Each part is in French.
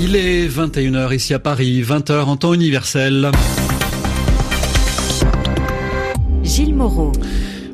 Il est 21h ici à Paris, 20h en temps universel. Gilles Moreau.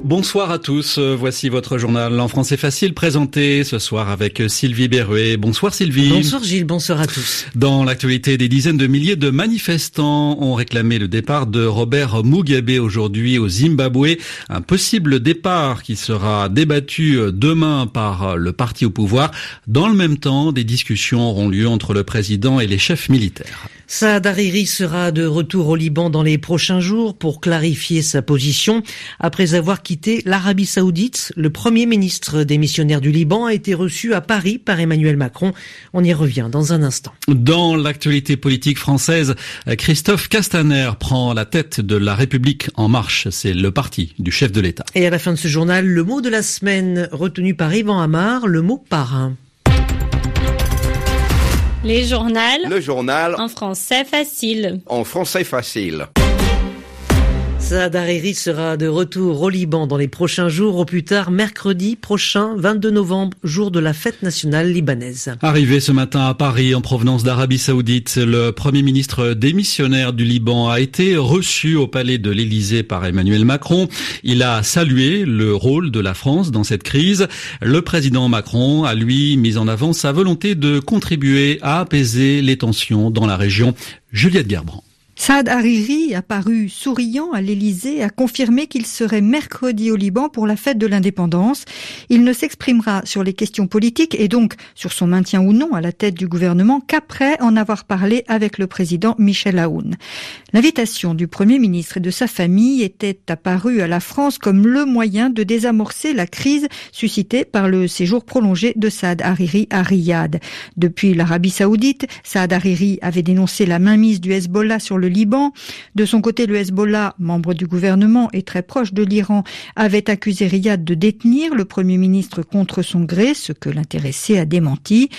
Bonsoir à tous, voici votre journal en français facile présenté ce soir avec Sylvie Berruet. Bonsoir Sylvie. Bonsoir Gilles, bonsoir à tous. Dans l'actualité, des dizaines de milliers de manifestants ont réclamé le départ de Robert Mugabe aujourd'hui au Zimbabwe. Un possible départ qui sera débattu demain par le parti au pouvoir. Dans le même temps, des discussions auront lieu entre le président et les chefs militaires. Saad Hariri sera de retour au Liban dans les prochains jours pour clarifier sa position. Après avoir quitté l'Arabie saoudite, le premier ministre des missionnaires du Liban a été reçu à Paris par Emmanuel Macron. On y revient dans un instant. Dans l'actualité politique française, Christophe Castaner prend la tête de la République en marche. C'est le parti du chef de l'État. Et à la fin de ce journal, le mot de la semaine retenu par Yvan Amar, le mot parrain. Les journaux. Le journal. En français facile. En français facile. Saad Hariri sera de retour au Liban dans les prochains jours, au plus tard mercredi prochain, 22 novembre, jour de la fête nationale libanaise. Arrivé ce matin à Paris en provenance d'Arabie Saoudite, le premier ministre démissionnaire du Liban a été reçu au palais de l'Élysée par Emmanuel Macron. Il a salué le rôle de la France dans cette crise. Le président Macron a lui mis en avant sa volonté de contribuer à apaiser les tensions dans la région. Juliette Gerbrand. Saad Hariri, apparu souriant à l'Élysée, a confirmé qu'il serait mercredi au Liban pour la fête de l'indépendance. Il ne s'exprimera sur les questions politiques et donc sur son maintien ou non à la tête du gouvernement qu'après en avoir parlé avec le président Michel Aoun. L'invitation du Premier ministre et de sa famille était apparue à la France comme le moyen de désamorcer la crise suscitée par le séjour prolongé de Saad Hariri à Riyad. Depuis l'Arabie saoudite, Saad Hariri avait dénoncé la mainmise du Hezbollah sur le De son côté, le Hezbollah, membre du gouvernement et très proche de l'Iran, avait accusé Riyad de détenir le Premier ministre contre son gré, ce que l'intéressé a démenti.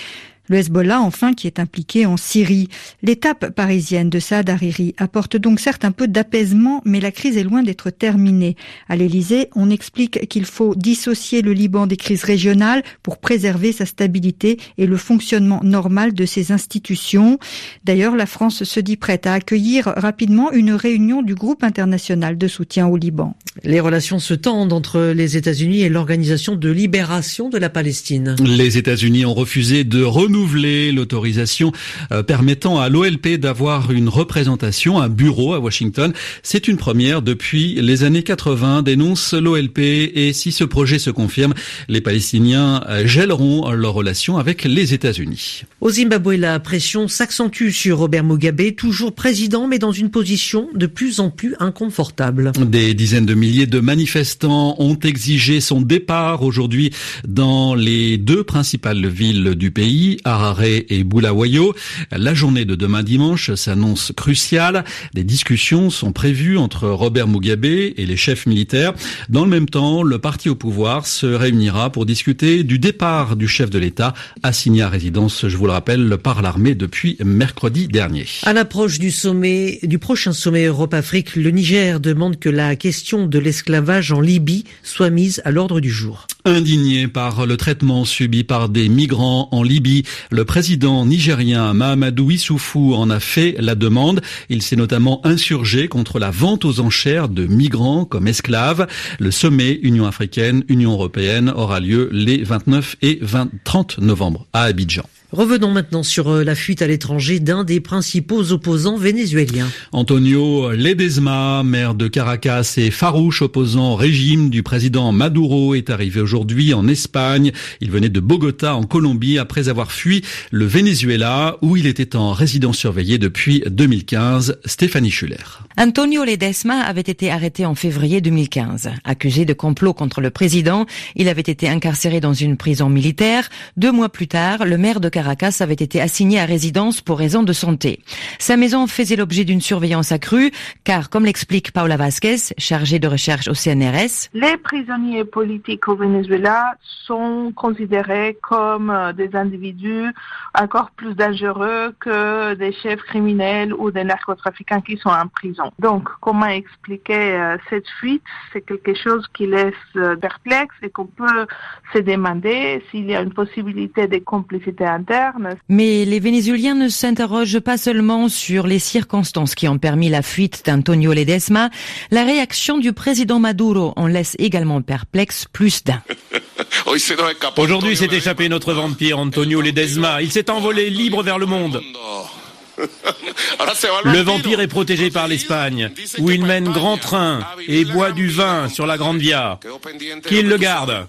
Le Hezbollah, enfin, qui est impliqué en Syrie. L'étape parisienne de Saad Hariri apporte donc certes un peu d'apaisement, mais la crise est loin d'être terminée. À l'Élysée, on explique qu'il faut dissocier le Liban des crises régionales pour préserver sa stabilité et le fonctionnement normal de ses institutions. D'ailleurs, la France se dit prête à accueillir rapidement une réunion du groupe international de soutien au Liban. Les relations se tendent entre les États-Unis et l'Organisation de libération de la Palestine. Les États-Unis ont refusé de renouveler l'autorisation euh, permettant à l'OLP d'avoir une représentation, un bureau à Washington. C'est une première depuis les années 80, dénonce l'OLP. Et si ce projet se confirme, les Palestiniens euh, gèleront leurs relations avec les États-Unis. Au Zimbabwe, la pression s'accentue sur Robert Mugabe, toujours président, mais dans une position de plus en plus inconfortable. Des dizaines de milliers de manifestants ont exigé son départ aujourd'hui dans les deux principales villes du pays, Harare et Bulawayo. La journée de demain dimanche s'annonce cruciale. Des discussions sont prévues entre Robert Mugabe et les chefs militaires. Dans le même temps, le parti au pouvoir se réunira pour discuter du départ du chef de l'État assigné à résidence, je vous le rappelle, par l'armée depuis mercredi dernier. À l'approche du sommet, du prochain sommet Europe-Afrique, le Niger demande que la question de l'esclavage en Libye soit mise à l'ordre du jour. Indigné par le traitement subi par des migrants en Libye, le président nigérien Mahamadou Issoufou en a fait la demande. Il s'est notamment insurgé contre la vente aux enchères de migrants comme esclaves. Le sommet Union africaine, Union européenne aura lieu les 29 et 20, 30 novembre à Abidjan. Revenons maintenant sur euh, la fuite à l'étranger d'un des principaux opposants vénézuéliens. Antonio Ledesma, maire de Caracas et farouche opposant au régime du président Maduro, est arrivé aujourd'hui en Espagne. Il venait de Bogota en Colombie après avoir fui le Venezuela où il était en résidence surveillée depuis 2015. Stéphanie Schuller. Antonio Ledesma avait été arrêté en février 2015. Accusé de complot contre le président, il avait été incarcéré dans une prison militaire. Deux mois plus tard, le maire de Caracas avait été assigné à résidence pour raison de santé. Sa maison faisait l'objet d'une surveillance accrue, car comme l'explique Paula Vasquez, chargée de recherche au CNRS, les prisonniers politiques au Venezuela sont considérés comme euh, des individus encore plus dangereux que des chefs criminels ou des narcotrafiquants qui sont en prison. Non. Donc, comment expliquer euh, cette fuite? C'est quelque chose qui laisse euh, perplexe et qu'on peut se demander s'il y a une possibilité de complicité interne. Mais les Vénézuéliens ne s'interrogent pas seulement sur les circonstances qui ont permis la fuite d'Antonio Ledesma. La réaction du président Maduro en laisse également perplexe plus d'un. Aujourd'hui s'est échappé notre vampire Antonio Ledesma. Il s'est envolé libre vers le monde. Le vampire est protégé par l'Espagne, où il mène grand train et boit du vin sur la Grande Via. Qu'il le garde.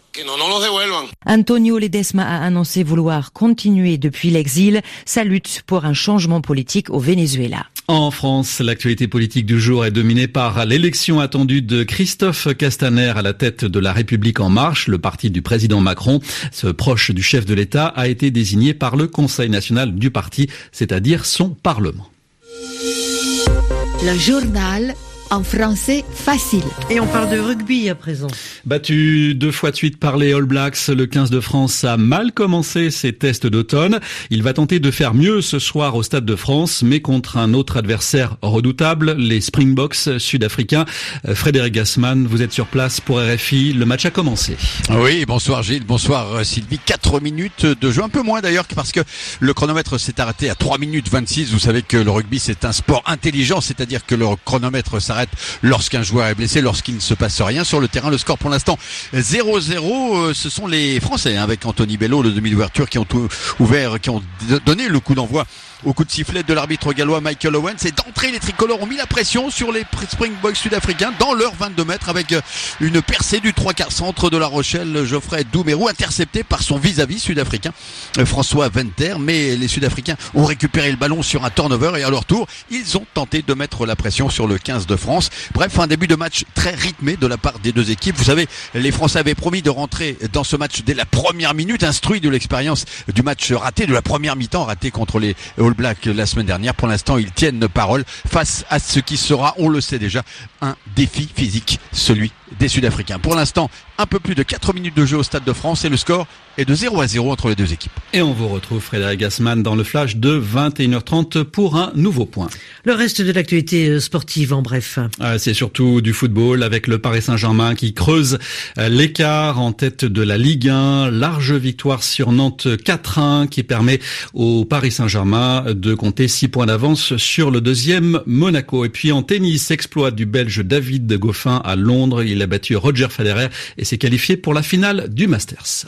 Antonio Ledesma a annoncé vouloir continuer depuis l'exil sa lutte pour un changement politique au Venezuela. En France, l'actualité politique du jour est dominée par l'élection attendue de Christophe Castaner à la tête de la République en marche, le parti du président Macron. Ce proche du chef de l'État a été désigné par le Conseil national du parti, c'est-à-dire son Parlement. En français facile. Et on parle de rugby à présent. Battu deux fois de suite par les All Blacks, le 15 de France a mal commencé ses tests d'automne. Il va tenter de faire mieux ce soir au Stade de France, mais contre un autre adversaire redoutable, les Springboks sud-africains. Euh, Frédéric Gassman, vous êtes sur place pour RFI. Le match a commencé. Oui, bonsoir Gilles, bonsoir euh, Sylvie. 4 minutes de jeu, un peu moins d'ailleurs parce que le chronomètre s'est arrêté à 3 minutes 26. Vous savez que le rugby c'est un sport intelligent, c'est-à-dire que le chronomètre s'arrête lorsqu'un joueur est blessé, lorsqu'il ne se passe rien sur le terrain. Le score pour l'instant 0-0. Euh, ce sont les Français hein, avec Anthony Bello, le demi d'ouverture, qui ont ouvert, qui ont donné le coup d'envoi au coup de sifflet de l'arbitre gallois Michael Owens. Et d'entrée, les tricolores ont mis la pression sur les Springboks sud-africains dans leurs 22 mètres avec euh, une percée du 3 quarts centre de la Rochelle, Geoffrey Doumerou, intercepté par son vis-à-vis sud-africain euh, François Venter. Mais les Sud-Africains ont récupéré le ballon sur un turnover et à leur tour, ils ont tenté de mettre la pression sur le 15 de France. Bref, un début de match très rythmé de la part des deux équipes. Vous savez, les Français avaient promis de rentrer dans ce match dès la première minute, instruit de l'expérience du match raté, de la première mi-temps raté contre les All Blacks la semaine dernière. Pour l'instant, ils tiennent parole face à ce qui sera, on le sait déjà, un défi physique, celui des Sud-Africains. Pour l'instant, un peu plus de 4 minutes de jeu au Stade de France et le score est de 0 à 0 entre les deux équipes. Et on vous retrouve Frédéric Gassman dans le flash de 21h30 pour un nouveau point. Le reste de l'actualité euh, sportive en bref. Ah, c'est surtout du football avec le Paris Saint-Germain qui creuse euh, l'écart en tête de la Ligue 1. Large victoire sur Nantes 4-1 qui permet au Paris Saint-Germain de compter 6 points d'avance sur le deuxième Monaco. Et puis en tennis, exploit du Belge David Goffin à Londres. Il a battu Roger Federer et s'est qualifié pour la finale du Masters.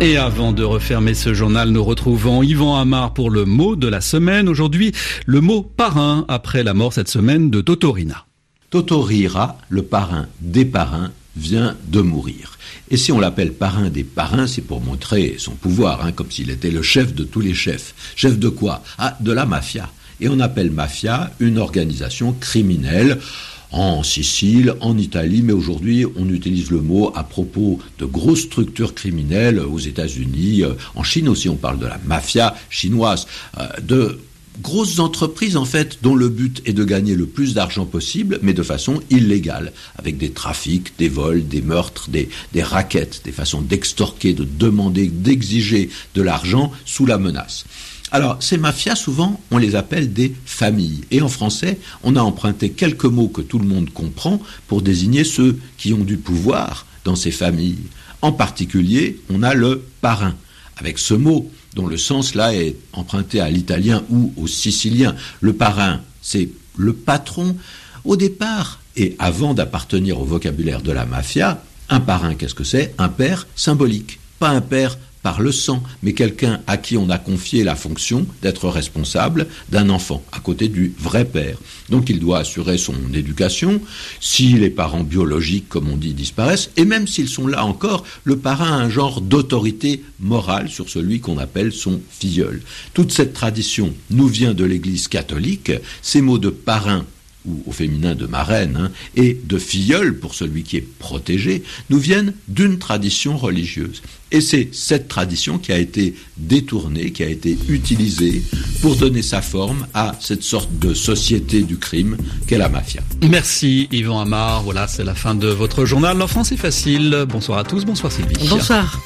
Et avant de refermer ce journal, nous retrouvons Yvan Amar pour le mot de la semaine. Aujourd'hui, le mot parrain après la mort cette semaine de Totorina. Totorira, le parrain des parrains, vient de mourir. Et si on l'appelle parrain des parrains, c'est pour montrer son pouvoir, hein, comme s'il était le chef de tous les chefs. Chef de quoi? Ah, de la mafia. Et on appelle mafia une organisation criminelle en Sicile, en Italie, mais aujourd'hui on utilise le mot à propos de grosses structures criminelles aux États-Unis, euh, en Chine aussi on parle de la mafia chinoise, euh, de grosses entreprises en fait dont le but est de gagner le plus d'argent possible, mais de façon illégale, avec des trafics, des vols, des meurtres, des, des raquettes, des façons d'extorquer, de demander, d'exiger de l'argent sous la menace. Alors, ces mafias, souvent, on les appelle des familles. Et en français, on a emprunté quelques mots que tout le monde comprend pour désigner ceux qui ont du pouvoir dans ces familles. En particulier, on a le parrain, avec ce mot dont le sens là est emprunté à l'italien ou au sicilien. Le parrain, c'est le patron. Au départ, et avant d'appartenir au vocabulaire de la mafia, un parrain, qu'est-ce que c'est? Un père symbolique, pas un père par le sang, mais quelqu'un à qui on a confié la fonction d'être responsable d'un enfant, à côté du vrai père. Donc il doit assurer son éducation, si les parents biologiques, comme on dit, disparaissent, et même s'ils sont là encore, le parrain a un genre d'autorité morale sur celui qu'on appelle son filleul. Toute cette tradition nous vient de l'Église catholique, ces mots de parrain ou au féminin de marraine, hein, et de filleule pour celui qui est protégé, nous viennent d'une tradition religieuse. Et c'est cette tradition qui a été détournée, qui a été utilisée pour donner sa forme à cette sorte de société du crime qu'est la mafia. Merci Yvan Amar. Voilà, c'est la fin de votre journal. La France est facile. Bonsoir à tous. Bonsoir Sylvie. Bonsoir.